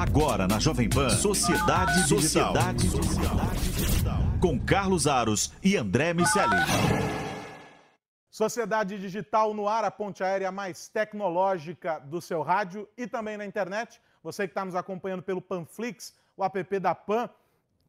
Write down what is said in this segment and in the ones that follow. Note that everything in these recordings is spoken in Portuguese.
Agora na Jovem Pan, Sociedade Digital. Sociedade Digital. Com Carlos Aros e André Miceli. Sociedade Digital no ar, a ponte aérea mais tecnológica do seu rádio e também na internet. Você que está nos acompanhando pelo Panflix, o app da Pan,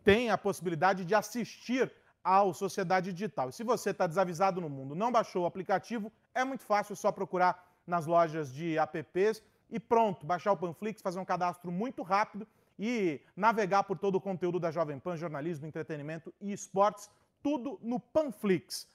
tem a possibilidade de assistir ao Sociedade Digital. E se você está desavisado no mundo, não baixou o aplicativo, é muito fácil, é só procurar nas lojas de apps e pronto, baixar o Panflix, fazer um cadastro muito rápido e navegar por todo o conteúdo da Jovem Pan, jornalismo, entretenimento e esportes, tudo no Panflix.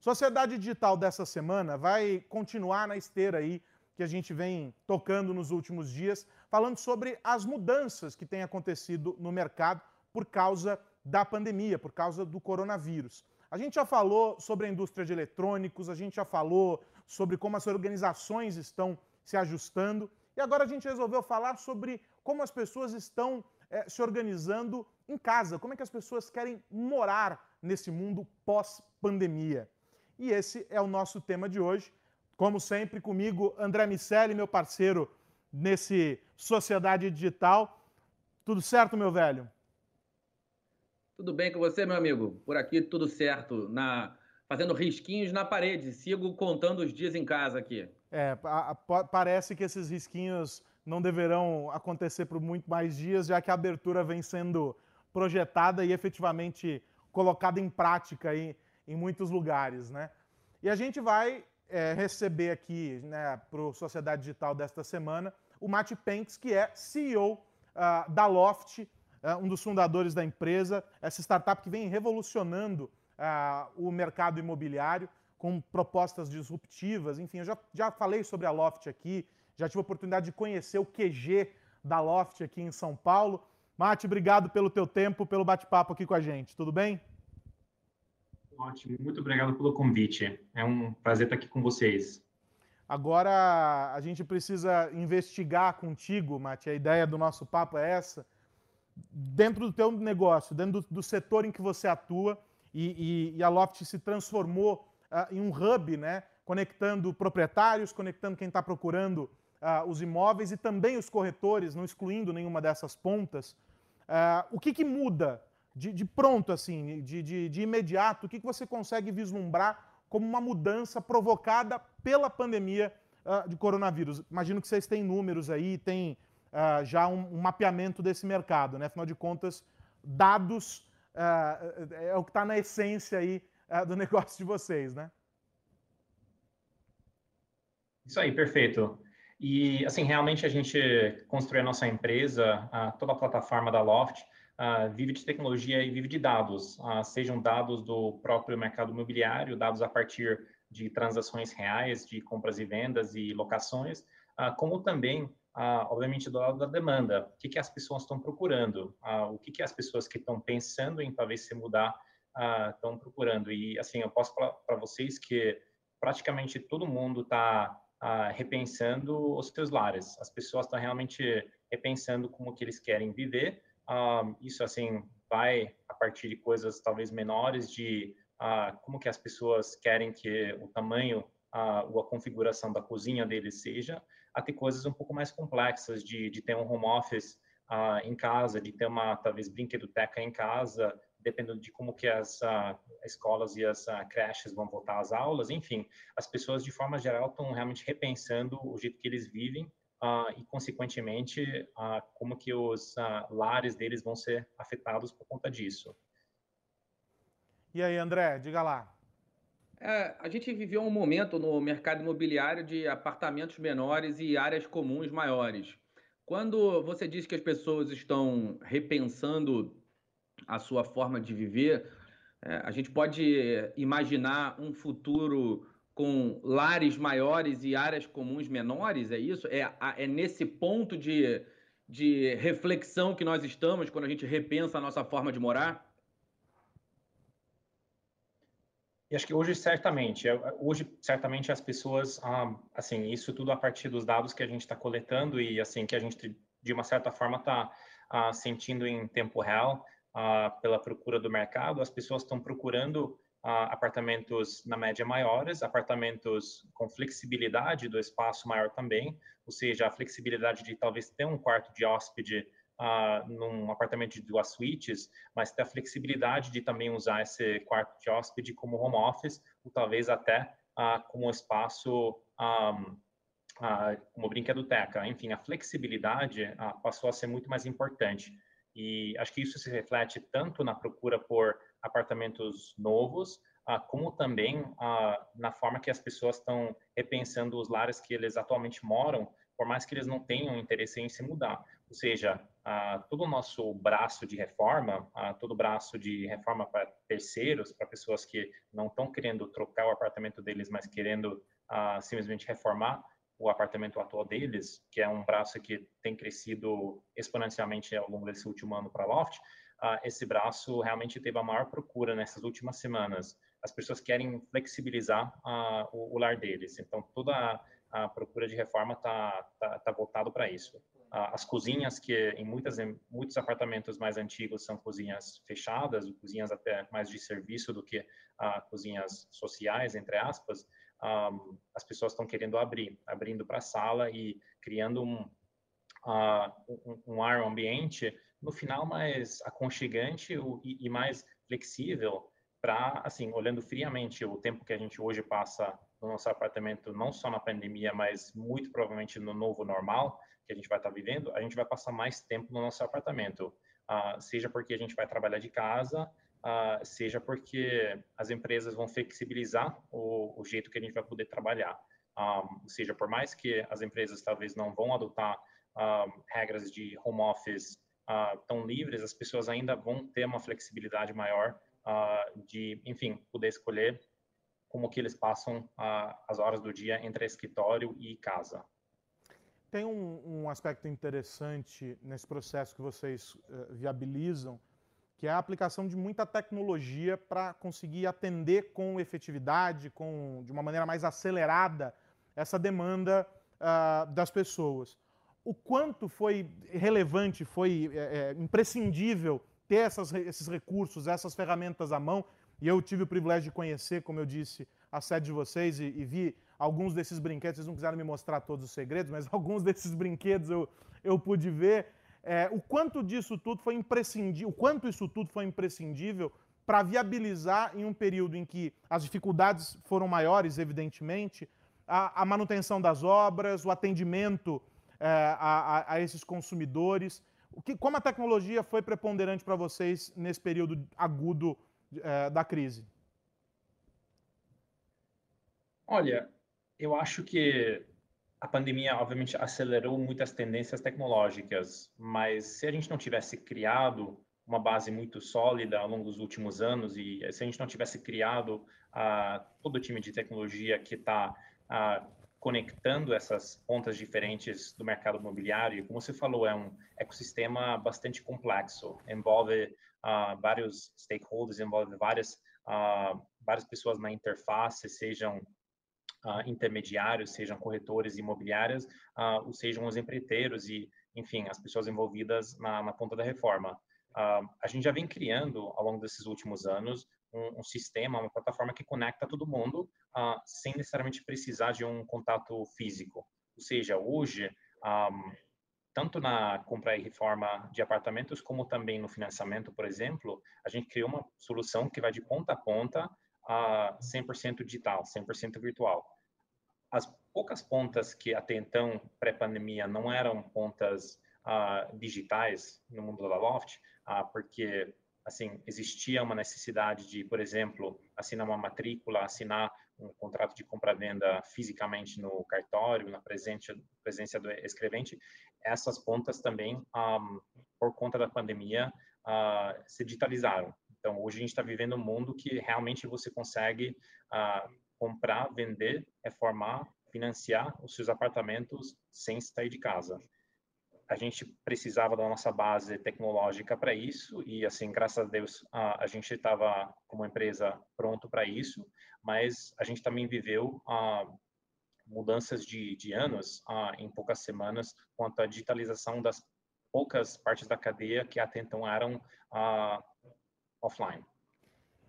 Sociedade Digital dessa semana vai continuar na esteira aí que a gente vem tocando nos últimos dias, falando sobre as mudanças que têm acontecido no mercado por causa da pandemia, por causa do coronavírus. A gente já falou sobre a indústria de eletrônicos, a gente já falou sobre como as organizações estão se ajustando e agora a gente resolveu falar sobre como as pessoas estão é, se organizando em casa, como é que as pessoas querem morar nesse mundo pós-pandemia. E esse é o nosso tema de hoje. Como sempre, comigo, André Miceli, meu parceiro nesse Sociedade Digital. Tudo certo, meu velho? Tudo bem com você, meu amigo? Por aqui tudo certo, na fazendo risquinhos na parede. Sigo contando os dias em casa aqui. É, a, a, parece que esses risquinhos não deverão acontecer por muito mais dias, já que a abertura vem sendo projetada e efetivamente colocada em prática aí em muitos lugares, né? E a gente vai é, receber aqui, né, para o Sociedade Digital desta semana, o Matt Penks, que é CEO uh, ah, da Loft, uh, um dos fundadores da empresa, essa startup que vem revolucionando uh, o mercado imobiliário com propostas disruptivas. Enfim, eu já, já falei sobre a Loft aqui, já tive a oportunidade de conhecer o QG da Loft aqui em São Paulo. Mate, obrigado pelo teu tempo, pelo bate-papo aqui com a gente. Tudo bem? Ótimo, muito obrigado pelo convite. É um prazer estar aqui com vocês. Agora a gente precisa investigar contigo, Mate. A ideia do nosso papo é essa. Dentro do teu negócio, dentro do, do setor em que você atua, e, e, e a Loft se transformou uh, em um hub, né, conectando proprietários, conectando quem está procurando uh, os imóveis e também os corretores, não excluindo nenhuma dessas pontas. Uh, o que, que muda de, de, pronto, assim, de, de, de imediato? O que, que você consegue vislumbrar como uma mudança provocada pela pandemia de coronavírus? Imagino que vocês têm números aí, têm já um, um, mapeamento desse mercado, né? Afinal de contas, dados é o que está na essência aí é, do negócio de vocês, né? Isso aí, perfeito. E, assim, realmente a gente construiu a nossa empresa, toda a plataforma da Loft, vive de tecnologia e vive de dados, sejam dados do próprio mercado imobiliário, dados a partir de transações reais, de compras e vendas e locações, como também, obviamente, do lado da demanda. O que, que as pessoas estão procurando? O que, que as pessoas que estão pensando em talvez se mudar estão uh, procurando. E, assim, eu posso falar para vocês que praticamente todo mundo está uh, repensando os seus lares. As pessoas estão realmente repensando como que eles querem viver. Uh, isso, assim, vai a partir de coisas talvez menores, de como que as pessoas querem que o tamanho ou a configuração da cozinha deles seja, até coisas um pouco mais complexas, de, de ter um home office em casa, de ter uma, talvez, brinquedoteca em casa, dependendo de como que as uh, escolas e as uh, creches vão voltar às aulas, enfim, as pessoas de forma geral estão realmente repensando o jeito que eles vivem uh, e, consequentemente, como que os lares deles vão ser afetados por conta disso. E aí, André, diga lá. É, a gente viveu um momento no mercado imobiliário de apartamentos menores e áreas comuns maiores. Quando você diz que as pessoas estão repensando a sua forma de viver, é, a gente pode imaginar um futuro com lares maiores e áreas comuns menores? É isso? É, é nesse ponto de, de reflexão que nós estamos quando a gente repensa a nossa forma de morar? E acho que hoje certamente, é, hoje certamente as pessoas, ah, assim, isso tudo a partir dos dados que a gente está coletando e assim que a gente de uma certa forma está ah, sentindo em tempo real, pela procura do mercado, as pessoas estão procurando apartamentos na média maiores, apartamentos com flexibilidade do espaço maior também, ou seja, a flexibilidade de talvez ter um quarto de hóspede uh, num apartamento de duas suítes, mas ter a flexibilidade de também usar esse quarto de hóspede como home office, ou talvez até uh, como espaço um, como brinquedoteca. Enfim, a flexibilidade passou a ser muito mais importante. E acho que isso se reflete tanto na procura por apartamentos novos, uh, como também na forma que as pessoas estão repensando os lares que eles atualmente moram, por mais que eles não tenham interesse em se mudar. Ou seja, todo o nosso braço de reforma, todo o braço de reforma para terceiros, para pessoas que não estão querendo trocar o apartamento deles, mas querendo simplesmente reformar, o apartamento atual deles, que é um braço que tem crescido exponencialmente ao longo desse último ano para Loft, uh, esse braço realmente teve a maior procura nessas últimas semanas. As pessoas querem flexibilizar uh, o, o, lar deles, então toda a, a procura de reforma está tá, tá voltado para isso. Uh, as cozinhas, que em, muitas, em muitos apartamentos mais antigos são cozinhas fechadas, cozinhas até mais de serviço do que cozinhas sociais, entre aspas, um, as pessoas estão querendo abrir, abrindo para a sala e criando um, uh, um, um, ar ambiente, no final, mais aconchegante e, e mais flexível para, assim, olhando friamente o tempo que a gente hoje passa no nosso apartamento, não só na pandemia, mas muito provavelmente no novo normal que a gente vai estar tá vivendo, a gente vai passar mais tempo no nosso apartamento. Uh, seja porque a gente vai trabalhar de casa, uh, seja porque as empresas vão flexibilizar o, o, jeito que a gente vai poder trabalhar. Um, ou seja, por mais que as empresas talvez não vão adotar um, regras de home office uh, tão livres, as pessoas ainda vão ter uma flexibilidade maior uh, de, enfim, poder escolher como que eles passam as horas do dia entre escritório e casa. Tem um, um aspecto interessante nesse processo que vocês uh, viabilizam, que é a aplicação de muita tecnologia para conseguir atender com efetividade, com, de uma maneira mais acelerada, essa demanda uh, das pessoas. O quanto foi relevante, foi é, é, imprescindível ter essas, esses recursos, essas ferramentas à mão, e eu tive o privilégio de conhecer, como eu disse, a sede de vocês e, e vi alguns desses brinquedos, vocês não quiseram me mostrar todos os segredos, mas alguns desses brinquedos eu, eu pude ver é, o quanto disso tudo foi imprescindível, o quanto isso tudo foi imprescindível para viabilizar em um período em que as dificuldades foram maiores, evidentemente, a, a manutenção das obras, o atendimento é, a, a, esses consumidores. O que, como a tecnologia foi preponderante para vocês nesse período agudo é, da crise? Olha, eu acho que a pandemia, obviamente, acelerou muitas tendências tecnológicas, mas se a gente não tivesse criado uma base muito sólida ao longo dos últimos anos e se a gente não tivesse criado uh, todo o time de tecnologia que está ah, conectando essas pontas diferentes do mercado imobiliário, como você falou, é um ecossistema bastante complexo, envolve uh, vários stakeholders, envolve várias, várias pessoas na interface, sejam uh, intermediários, sejam corretores imobiliários, uh, ou sejam os empreiteiros e, enfim, as pessoas envolvidas na, na ponta da reforma. Uh, a gente já vem criando, ao longo desses últimos anos, um, um sistema, uma plataforma que conecta todo mundo sem necessariamente precisar de um contato físico. Ou seja, hoje, um, tanto na compra e reforma de apartamentos, como também no financiamento, por exemplo, a gente criou uma solução que vai de ponta a ponta a 100% digital, 100% virtual as poucas pontas que até então, pré-pandemia, não eram pontas uh, digitais no mundo da Loft, uh, porque assim existia uma necessidade de, por exemplo, assinar uma matrícula, assinar um contrato de compra-venda fisicamente no cartório, na presença, presença do escrevente, essas pontas também, um, por conta da pandemia, uh, se digitalizaram. Então, hoje a gente está vivendo um mundo que realmente você consegue uh, comprar, vender, reformar, financiar os seus apartamentos sem sair de casa. A gente precisava da nossa base tecnológica para isso e, assim, graças a Deus, a, a gente estava como empresa pronto para isso, mas a gente também viveu ah, mudanças de, de anos ah, em poucas semanas quanto à digitalização das poucas partes da cadeia que até então eram offline.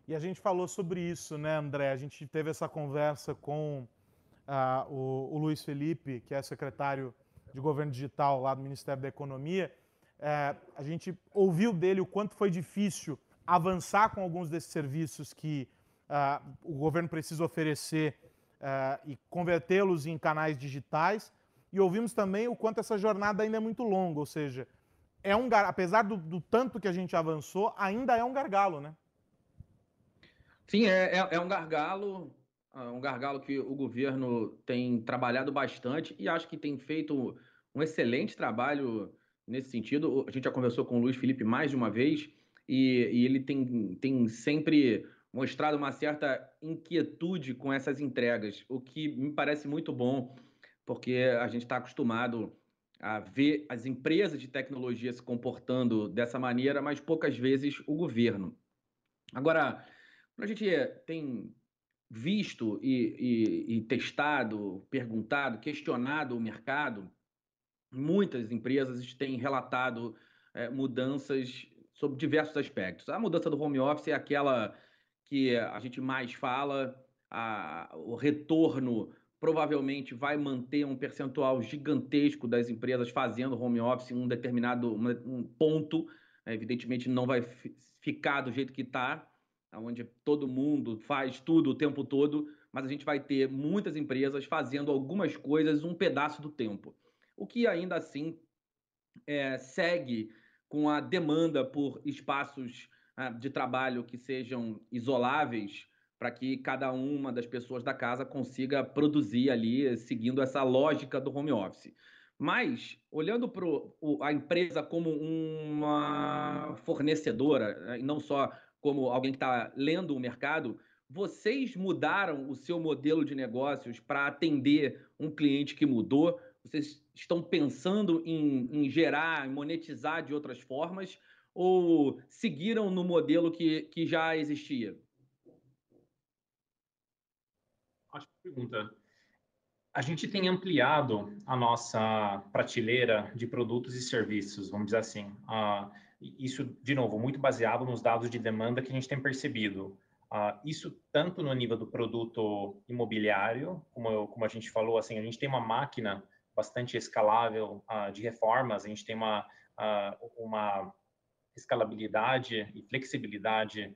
E a gente falou sobre isso, né, André? A gente teve essa conversa com uh, o, o, Luiz Felipe, que é secretário de Governo Digital lá do Ministério da Economia, É, a gente ouviu dele o quanto foi difícil avançar com alguns desses serviços que uh, o governo precisa oferecer uh, e convertê-los em canais digitais. E ouvimos também o quanto essa jornada ainda é muito longa, ou seja, é um apesar do, do tanto que a gente avançou, ainda é um gargalo, né? Sim, é, é, é um gargalo, é um gargalo que o governo tem trabalhado bastante e acho que tem feito um excelente trabalho nesse sentido. A gente já conversou com o Luiz Felipe mais de uma vez e, e ele tem, tem sempre mostrado uma certa inquietude com essas entregas, o que me parece muito bom, porque a gente está acostumado a ver as empresas de tecnologia se comportando dessa maneira, mas poucas vezes o governo. Agora, quando a gente tem visto e, e, e testado, perguntado, questionado o mercado, muitas empresas têm relatado é, mudanças sobre diversos aspectos. A mudança do home office é aquela que a gente mais fala, a, o retorno provavelmente vai manter um percentual gigantesco das empresas fazendo home office em um determinado um ponto. Evidentemente, não vai ficar do jeito que está, onde todo mundo faz tudo o tempo todo, mas a gente vai ter muitas empresas fazendo algumas coisas um pedaço do tempo. O que ainda assim é, segue com a demanda por espaços ah, de trabalho que sejam isoláveis para que cada uma das pessoas da casa consiga produzir ali, seguindo essa lógica do home office. Mas, olhando para a empresa como uma fornecedora, né, e não só como alguém que está lendo o mercado, vocês mudaram o seu modelo de negócios para atender um cliente que mudou? Vocês estão pensando em, em gerar, em monetizar de outras formas? ou seguiram no modelo que, que já existia? Ótima pergunta. A gente tem ampliado a nossa prateleira de produtos e serviços, vamos dizer assim. Uh, isso, de novo, muito baseado nos dados de demanda que a gente tem percebido. Uh, isso tanto no nível do produto imobiliário, como, eu, como a gente falou, assim, a gente tem uma máquina bastante escalável uh, de reformas, a gente tem uma, uma escalabilidade e flexibilidade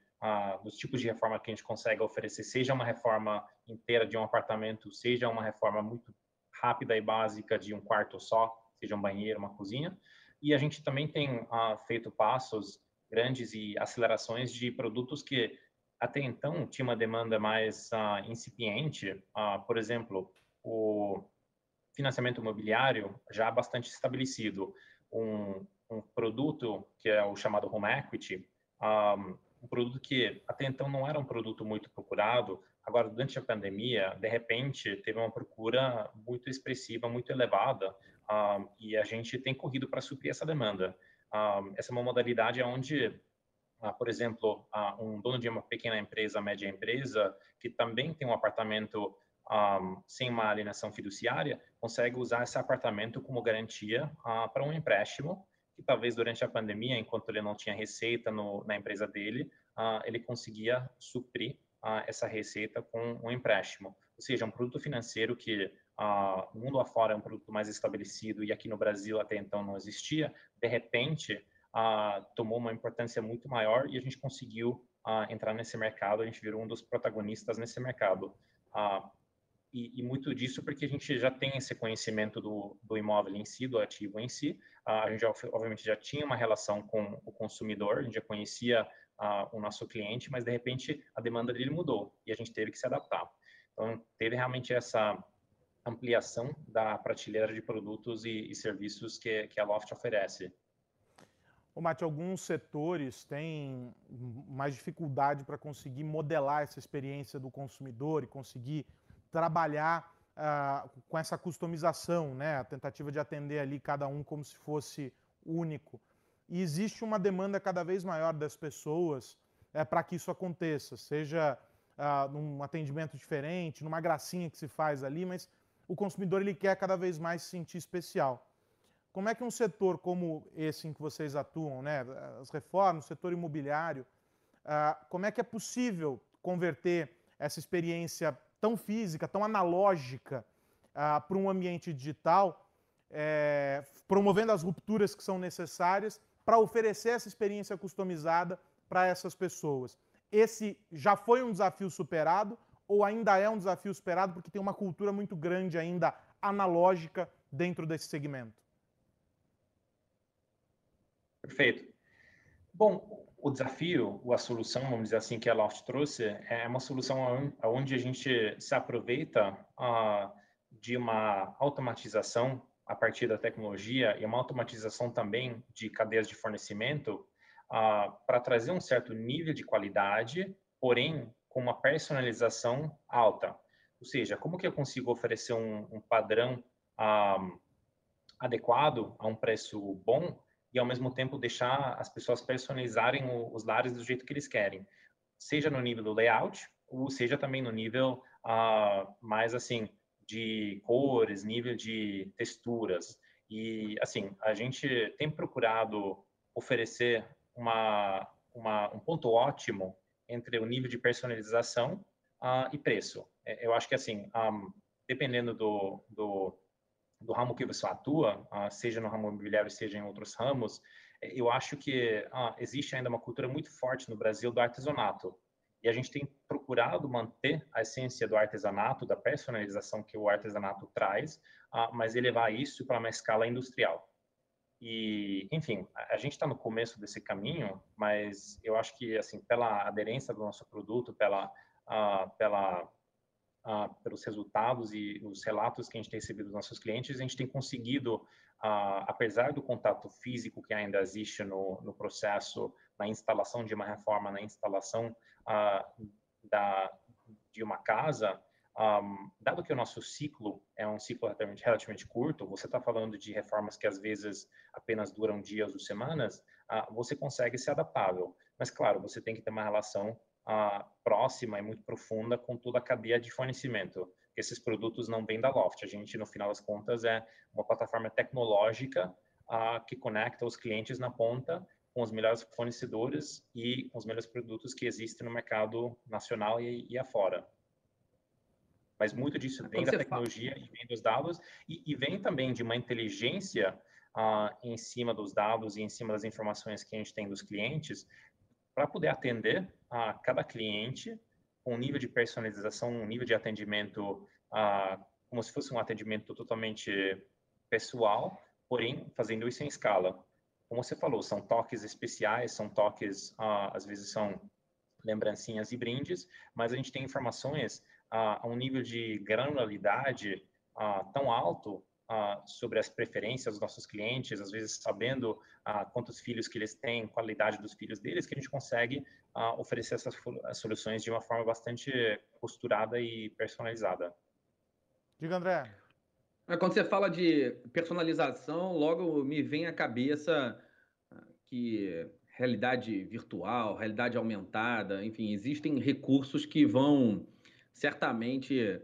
dos tipos de reforma que a gente consegue oferecer, seja uma reforma inteira de um apartamento, seja uma reforma muito rápida e básica de um quarto só, seja um banheiro, uma cozinha. E a gente também tem ah, feito passos grandes e acelerações de produtos que até então tinha uma demanda mais ah, incipiente. Ah, por exemplo, o financiamento imobiliário já bastante estabelecido. Um, um produto que é o chamado Home Equity, um, um produto que até então não era um produto muito procurado, agora durante a pandemia, de repente, teve uma procura muito expressiva, muito elevada, um, e a gente tem corrido para suprir essa demanda. Um, essa é uma modalidade onde, uh, por exemplo, uh, um dono de uma pequena empresa, média empresa, que também tem um apartamento um, sem uma alienação fiduciária, consegue usar esse apartamento como garantia uh, para um empréstimo que talvez durante a pandemia, enquanto ele não tinha receita no, na empresa dele, ele conseguia suprir essa receita com um empréstimo. Ou seja, um produto financeiro que uh, no mundo afora é um produto mais estabelecido e aqui no Brasil até então não existia, de repente tomou uma importância muito maior e a gente conseguiu entrar nesse mercado, a gente virou um dos protagonistas nesse mercado. E, e, muito disso porque a gente já tem esse conhecimento do, do imóvel em si, do ativo em si. Uh, a gente, já, obviamente, já tinha uma relação com o consumidor, a gente já conhecia uh, o nosso cliente, mas, de repente, a demanda dele mudou e a gente teve que se adaptar. Então, teve realmente essa ampliação da prateleira de produtos e, e serviços que, que a Loft oferece. Ô, Mate, alguns setores têm mais dificuldade para conseguir modelar essa experiência do consumidor e conseguir trabalhar uh, com essa customização, né? a tentativa de atender ali cada um como se fosse único. E existe uma demanda cada vez maior das pessoas é, para que isso aconteça, seja uh, num atendimento diferente, numa gracinha que se faz ali, mas o consumidor ele quer cada vez mais se sentir especial. Como é que um setor como esse em que vocês atuam, né, as reformas, o setor imobiliário, uh, como é que é possível converter essa experiência tão física, tão analógica uh, para um ambiente digital é, promovendo as rupturas que são necessárias para oferecer essa experiência customizada para essas pessoas. Esse já foi um desafio superado ou ainda é um desafio superado porque tem uma cultura muito grande ainda analógica dentro desse segmento? Perfeito. Bom, o desafio, ou a solução, vamos dizer assim, que a Loft trouxe, é uma solução onde a gente se aproveita uh, de uma automatização a partir da tecnologia e uma automatização também de cadeias de fornecimento uh, para trazer um certo nível de qualidade, porém com uma personalização alta. Ou seja, como que eu consigo oferecer um, um padrão uh, adequado a um preço bom e ao mesmo tempo deixar as pessoas personalizarem o, os lares do jeito que eles querem, seja no nível do layout ou seja também no nível uh, mais assim de cores, nível de texturas e assim a gente tem procurado oferecer uma, uma um ponto ótimo entre o nível de personalização uh, e preço. É, eu acho que assim um, dependendo do, do do ramo que você atua, uh, seja no ramo imobiliário, seja em outros ramos, é, eu acho que uh, existe ainda uma cultura muito forte no Brasil do artesanato. E a gente tem procurado manter a essência do artesanato, da personalização que o artesanato traz, mas elevar isso para uma escala industrial. E, enfim, a, gente está no começo desse caminho, mas eu acho que, assim, pela aderência do nosso produto, pela, pela pelos resultados e os relatos que a gente tem recebido dos nossos clientes, a gente tem conseguido, apesar do contato físico que ainda existe no, no processo, na instalação de uma reforma, na instalação da, de uma casa, um, dado que o nosso ciclo é um ciclo relativamente, relativamente curto, você está falando de reformas que às vezes apenas duram dias ou semanas, uh, você consegue ser adaptável. Mas, claro, você tem que ter uma relação uh, próxima e muito profunda com toda a cadeia de fornecimento. Esses produtos não vêm da Loft. A gente, no final das contas, é uma plataforma tecnológica uh, que conecta os clientes na ponta com os melhores fornecedores e os melhores produtos que existem no mercado nacional e, e afora. Mas muito disso vem da tecnologia fala. e vem dos dados e, e, vem também de uma inteligência uh, em cima dos dados e em cima das informações que a gente tem dos clientes para poder atender a cada cliente com um nível de personalização, um nível de atendimento uh, como se fosse um atendimento totalmente pessoal, porém fazendo isso em escala. Como você falou, são toques especiais, são toques, uh, às vezes são lembrancinhas e brindes, mas a gente tem informações a um nível de granularidade tão alto sobre as preferências dos nossos clientes, às vezes sabendo quantos filhos que eles têm, qualidade dos filhos deles, que a gente consegue oferecer essas soluções de uma forma bastante costurada e personalizada. Diga, André. Quando você fala de personalização, logo me vem à cabeça que realidade virtual, realidade aumentada, enfim, existem recursos que vão certamente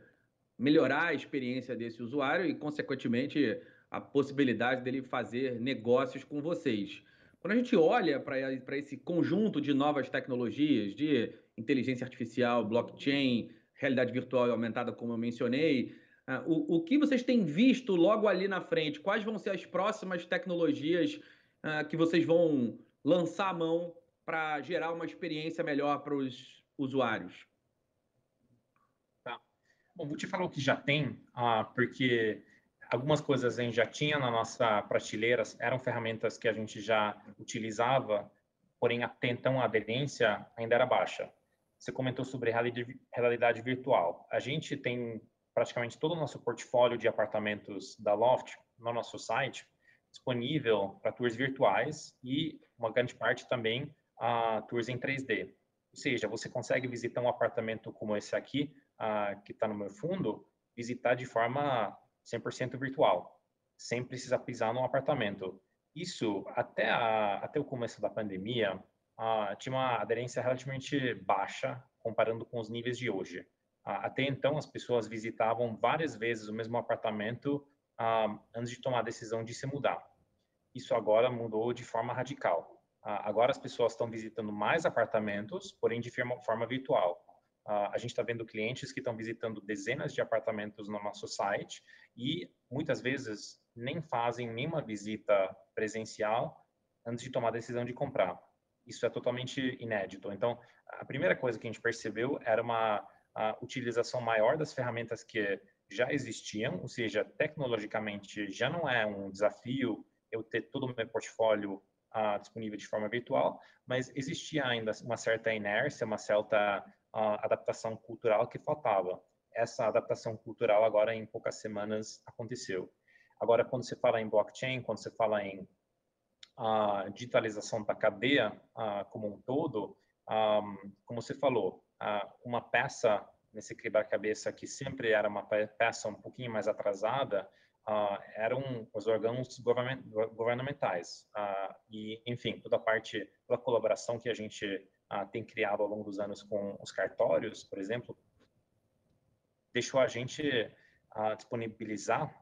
melhorar a experiência desse usuário e, consequentemente, a possibilidade dele fazer negócios com vocês. Quando a gente olha para esse conjunto de novas tecnologias, de inteligência artificial, blockchain, realidade virtual e aumentada, como eu mencionei, uh, o, o que vocês têm visto logo ali na frente? Quais vão ser as próximas tecnologias uh, que vocês vão lançar a mão para gerar uma experiência melhor para os usuários? Bom, vou te falar o que já tem, ah, porque algumas coisas a gente já tinha na nossa prateleira, eram ferramentas que a gente já utilizava, porém até então a aderência ainda era baixa. Você comentou sobre realidade virtual. A gente tem praticamente todo o nosso portfólio de apartamentos da Loft no nosso site disponível para tours virtuais e uma grande parte também a uh, tours em 3D. Ou seja, você consegue visitar um apartamento como esse aqui que está no meu fundo visitar de forma 100% virtual, sem precisar pisar num apartamento. Isso, até, a, até o começo da pandemia, tinha uma aderência relativamente baixa comparando com os níveis de hoje. Até então, as pessoas visitavam várias vezes o mesmo apartamento antes de tomar a decisão de se mudar. Isso agora mudou de forma radical. agora as pessoas estão visitando mais apartamentos, porém de forma virtual. Uh, a gente está vendo clientes que estão visitando dezenas de apartamentos no nosso site e muitas vezes nem fazem nenhuma visita presencial antes de tomar a decisão de comprar. Isso é totalmente inédito. Então, a primeira coisa que a gente percebeu era uma utilização maior das ferramentas que já existiam, ou seja, tecnologicamente já não é um desafio eu ter todo o meu portfólio uh, disponível de forma virtual, mas existia ainda uma certa inércia, uma certa uh, adaptação cultural que faltava. Essa adaptação cultural agora em poucas semanas aconteceu. Agora, quando você fala em blockchain, quando você fala em uh, digitalização da cadeia como um todo, um, como você falou, uma peça nesse quebra-cabeça que sempre era uma peça um pouquinho mais atrasada, eram os órgãos governamentais. E, enfim, toda a parte, toda a colaboração que a gente uh, tem criado ao longo dos anos com os cartórios, por exemplo, deixou a gente disponibilizar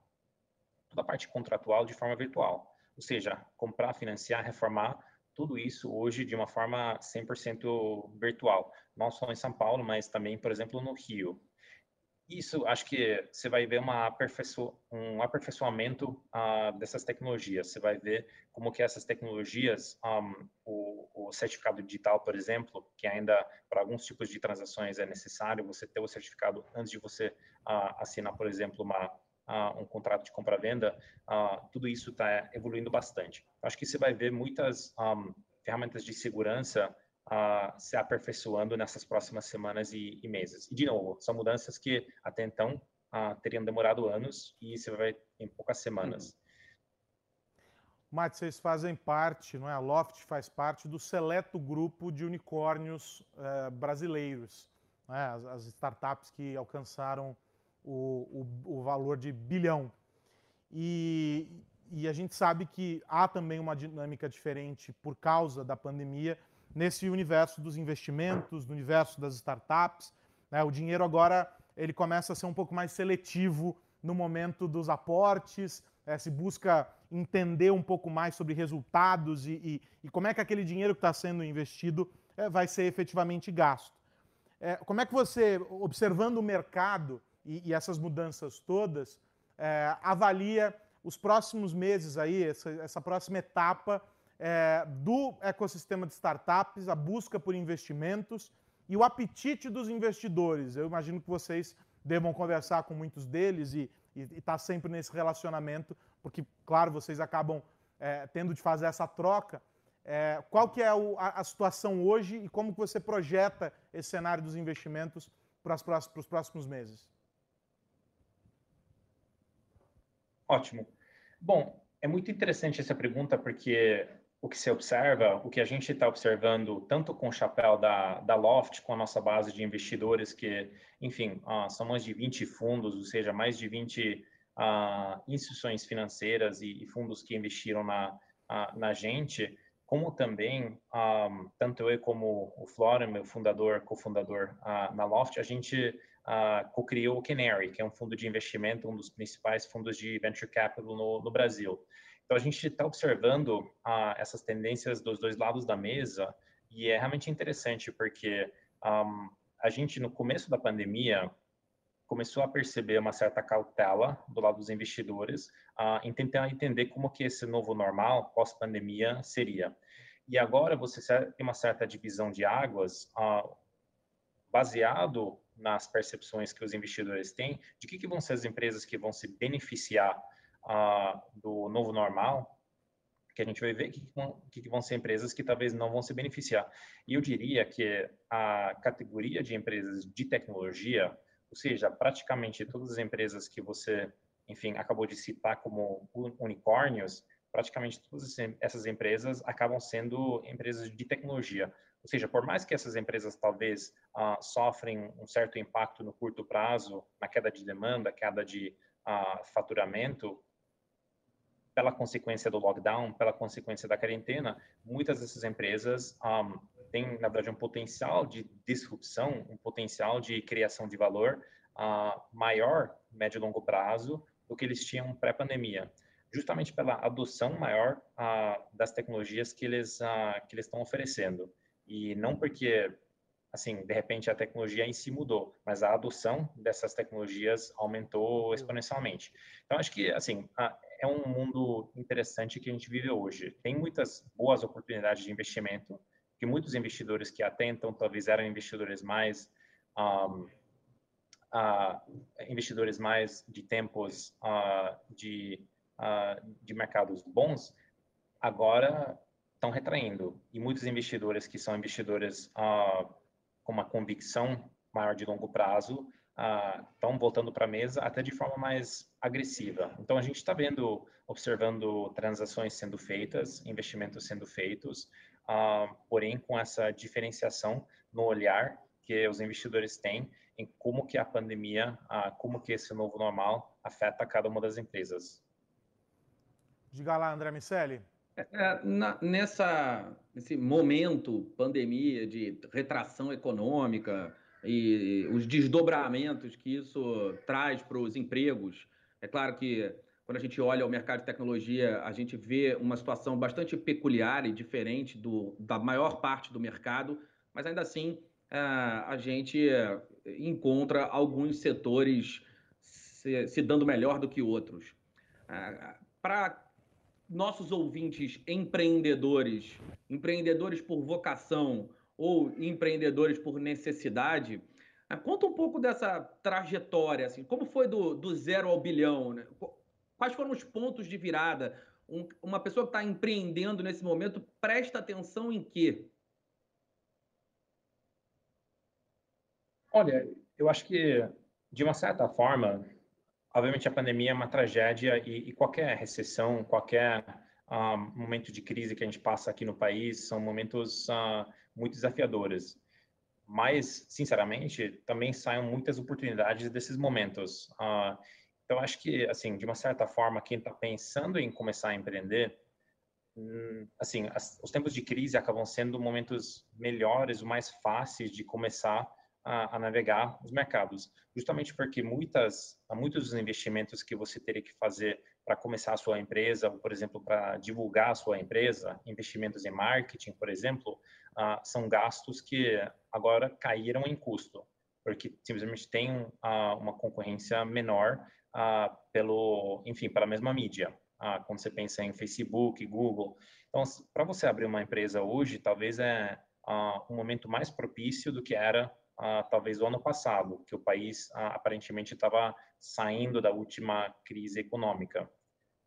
toda a parte contratual de forma virtual. Ou seja, comprar, financiar, reformar, tudo isso hoje de uma forma 100% virtual. Não só em São Paulo, mas também, por exemplo, no Rio. Isso, acho que você vai ver uma aperfeiço... um aperfeiçoamento uh, dessas tecnologias. Você vai ver como que essas tecnologias, um, o, o, certificado digital, por exemplo, que ainda para alguns tipos de transações é necessário você ter o certificado antes de você uh, assinar, por exemplo, uma, uh, um contrato de compra-venda, tudo isso está evoluindo bastante. Acho que você vai ver muitas um, ferramentas de segurança uh, se aperfeiçoando nessas próximas semanas e, e, meses. E, de novo, são mudanças que até então uh, teriam demorado anos e você vai em poucas semanas. Uhum. Vocês fazem parte, não é? A Loft faz parte do seleto grupo de unicórnios eh, brasileiros, né? as, as, startups que alcançaram o, o, o valor de bilhão. E, e a gente sabe que há também uma dinâmica diferente por causa da pandemia nesse universo dos investimentos, do universo das startups. Né? O dinheiro agora ele começa a ser um pouco mais seletivo no momento dos aportes, é, se busca entender um pouco mais sobre resultados e, e, e como é que aquele dinheiro que está sendo investido é, vai ser efetivamente gasto. É, como é que você, observando o mercado e, e essas mudanças todas, é, avalia os próximos meses aí, essa, essa próxima etapa é, do ecossistema de startups, a busca por investimentos e o apetite dos investidores. Eu imagino que vocês devam conversar com muitos deles e estar tá sempre nesse relacionamento, porque, claro, vocês acabam é, tendo de fazer essa troca. É, qual que é o, a, a, situação hoje e como que você projeta esse cenário dos investimentos para, para os próximos meses? Ótimo. Bom, é muito interessante essa pergunta porque o que se observa, o que a gente está observando, tanto com o chapéu da, da Loft, com a nossa base de investidores, que, enfim, uh, são mais de 20 fundos, ou seja, mais de 20 uh, ah, instituições financeiras e, e, fundos que investiram na, uh, na gente, como também, um, tanto eu como o Flora, meu fundador, cofundador na Loft, a gente co-criou o Canary, que é um fundo de investimento, um dos principais fundos de venture capital no, no Brasil. Então, a gente está observando ah, essas tendências dos dois lados da mesa e é realmente interessante porque um, a gente, no começo da pandemia, começou a perceber uma certa cautela do lado dos investidores uh, em tentar entender como que esse novo normal pós-pandemia seria. E agora você tem uma certa divisão de águas uh, baseado nas percepções que os investidores têm de que, que vão ser as empresas que vão se beneficiar uh, do novo normal, que a gente vai ver que, que, vão ser empresas que talvez não vão se beneficiar. E eu diria que a categoria de empresas de tecnologia, ou seja, praticamente todas as empresas que você, enfim, acabou de citar como unicórnios, praticamente todas essas empresas acabam sendo empresas de tecnologia. Ou seja, por mais que essas empresas talvez uh, sofrem um certo impacto no curto prazo, na queda de demanda, queda de uh, faturamento, pela consequência do lockdown, pela consequência da quarentena, muitas dessas empresas um, têm, na verdade, um potencial de disrupção, um potencial de criação de valor uh, maior, médio e longo prazo, do que eles tinham pré-pandemia, justamente pela adoção maior uh, das tecnologias que eles uh, que eles estão oferecendo e não porque assim de repente a tecnologia em si mudou, mas a adoção dessas tecnologias aumentou exponencialmente. Então acho que assim é um mundo interessante que a gente vive hoje. Tem muitas boas oportunidades de investimento, que muitos investidores que até então talvez eram investidores mais um, uh, investidores mais de tempos uh, de, uh, de mercados bons, agora estão retraindo. E muitos investidores que são investidores com uma convicção maior de longo prazo estão voltando para a mesa até de forma mais agressiva. Então, a gente está vendo, observando transações sendo feitas, investimentos sendo feitos, porém com essa diferenciação no olhar que os investidores têm em como que a pandemia, como que esse novo normal afeta cada uma das empresas. Diga lá, André Miceli. É, é, na, nessa, nesse momento pandemia de retração econômica e os desdobramentos que isso traz para os empregos, é claro que quando a gente olha o mercado de tecnologia, a gente vê uma situação bastante peculiar e diferente do, da maior parte do mercado, mas ainda assim é, a gente encontra alguns setores se, se dando melhor do que outros. É, Para nossos ouvintes empreendedores, empreendedores por vocação ou empreendedores por necessidade, é, conta um pouco dessa trajetória, assim, como foi do, do zero ao bilhão, né? Quais foram os pontos de virada? Um, uma pessoa que está empreendendo nesse momento presta atenção em quê? Olha, eu acho que, de uma certa forma, obviamente a pandemia é uma tragédia e, e qualquer recessão, qualquer uh, momento de crise que a gente passa aqui no país são momentos uh, muito desafiadores. Mas, sinceramente, também saem muitas oportunidades desses momentos. Uh, então, acho que, assim, de uma certa forma, quem está pensando em começar a empreender, hum, assim, as, os tempos de crise acabam sendo momentos melhores, mais fáceis de começar a, a, navegar os mercados, justamente porque muitas, muitos dos investimentos que você teria que fazer para começar a sua empresa, ou, por exemplo, para divulgar a sua empresa, investimentos em marketing, por exemplo, uh, são gastos que agora caíram em custo, porque simplesmente tem uh, uma concorrência menor uh, pelo, enfim, pela mesma mídia. quando você pensa em Facebook, Google, então, para você abrir uma empresa hoje, talvez é um momento mais propício do que era ah, talvez o ano passado, que o país ah, aparentemente estava saindo da última crise econômica.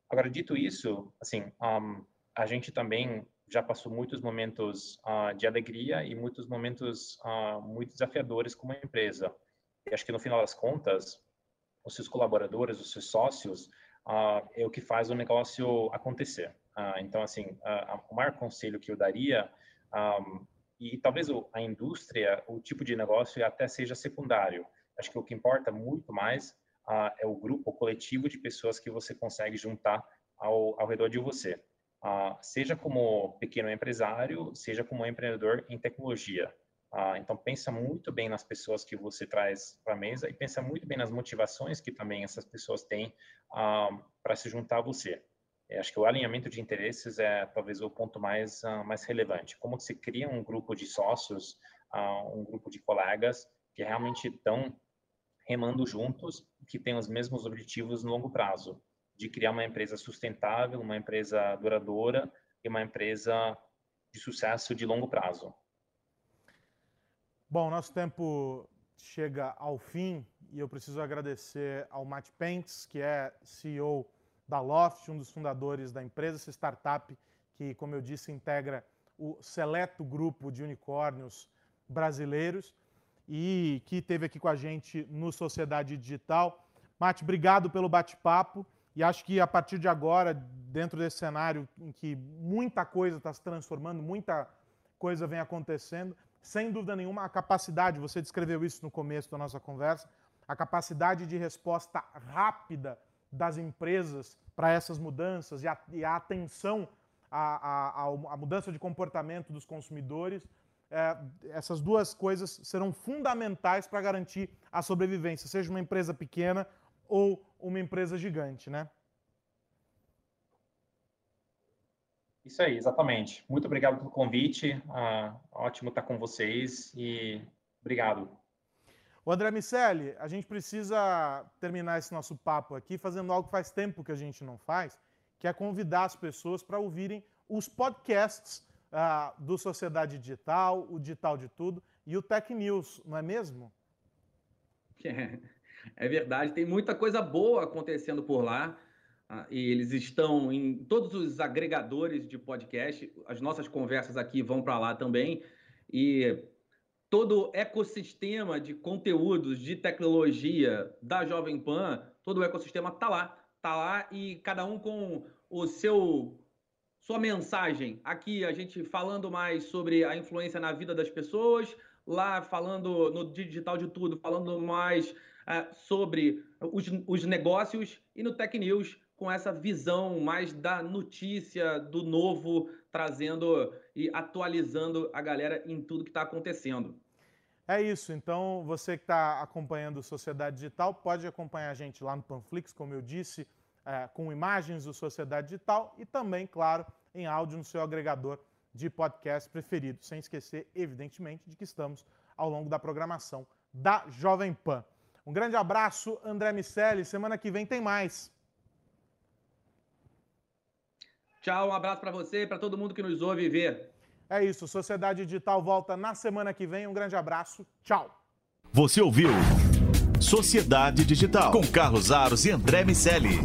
Agora, dito isso, assim, um, a gente também já passou muitos momentos uh, de alegria e muitos momentos uh, muito desafiadores como empresa. E acho que no final das contas, os seus colaboradores, os seus sócios, uh, é o que faz o negócio acontecer. então, assim, o maior conselho que eu daria um, e talvez a indústria, o tipo de negócio até seja secundário. Acho que o que importa muito mais uh, é o grupo, o coletivo de pessoas que você consegue juntar ao, ao redor de você. Uh, seja como pequeno empresário, seja como empreendedor em tecnologia. Uh, então, pensa muito bem nas pessoas que você traz para a mesa e pensa muito bem nas motivações que também essas pessoas têm para se juntar a você. Eu acho que o alinhamento de interesses é talvez o ponto mais uh, mais relevante. Como se cria um grupo de sócios, uh, um grupo de colegas que realmente estão remando juntos, que têm os mesmos objetivos no longo prazo, de criar uma empresa sustentável, uma empresa duradoura e uma empresa de sucesso de longo prazo. Bom, nosso tempo chega ao fim e eu preciso agradecer ao Matt Pentes, que é CEO da Loft, um dos fundadores da empresa, essa startup que, como eu disse, integra o seleto grupo de unicórnios brasileiros e que esteve aqui com a gente no Sociedade Digital. Mate, obrigado pelo bate-papo e acho que a partir de agora, dentro desse cenário em que muita coisa está se transformando, muita coisa vem acontecendo, sem dúvida nenhuma, a capacidade, você descreveu isso no começo da nossa conversa, a capacidade de resposta rápida das empresas para essas mudanças e a, e a atenção à, à, à, mudança de comportamento dos consumidores, é, essas duas coisas serão fundamentais para garantir a sobrevivência, seja uma empresa pequena ou uma empresa gigante, né? Isso aí, exatamente. Muito obrigado pelo convite. Ah, ótimo estar com vocês e obrigado. O André Miceli, a gente precisa terminar esse nosso papo aqui fazendo algo que faz tempo que a gente não faz, que é convidar as pessoas para ouvirem os podcasts ah, do Sociedade Digital, o Digital de Tudo e o Tech News, não é mesmo? É, é verdade, tem muita coisa boa acontecendo por lá. Ah, e eles estão em todos os agregadores de podcast. As nossas conversas aqui vão para lá também. E todo o ecossistema de conteúdos de tecnologia da Jovem Pan, todo o ecossistema está lá. Está lá e cada um com o seu sua mensagem. Aqui a gente falando mais sobre a influência na vida das pessoas, lá falando no digital de tudo, falando mais uh, sobre os, os negócios e no Tech News com essa visão mais da notícia, do novo, trazendo e atualizando a galera em tudo que está acontecendo. É isso. Então, você que está acompanhando Sociedade Digital, pode acompanhar a gente lá no Panflix, como eu disse, é, com imagens do Sociedade Digital e também, claro, em áudio no seu agregador de podcast preferido. Sem esquecer, evidentemente, de que estamos ao longo da programação da Jovem Pan. Um grande abraço, André Miceli. Semana que vem tem mais. Tchau, um abraço para você e para todo mundo que nos ouve e vê. É isso, Sociedade Digital volta na semana que vem. Um grande abraço, tchau. Você ouviu Sociedade Digital com Carlos Aros e André Miceli.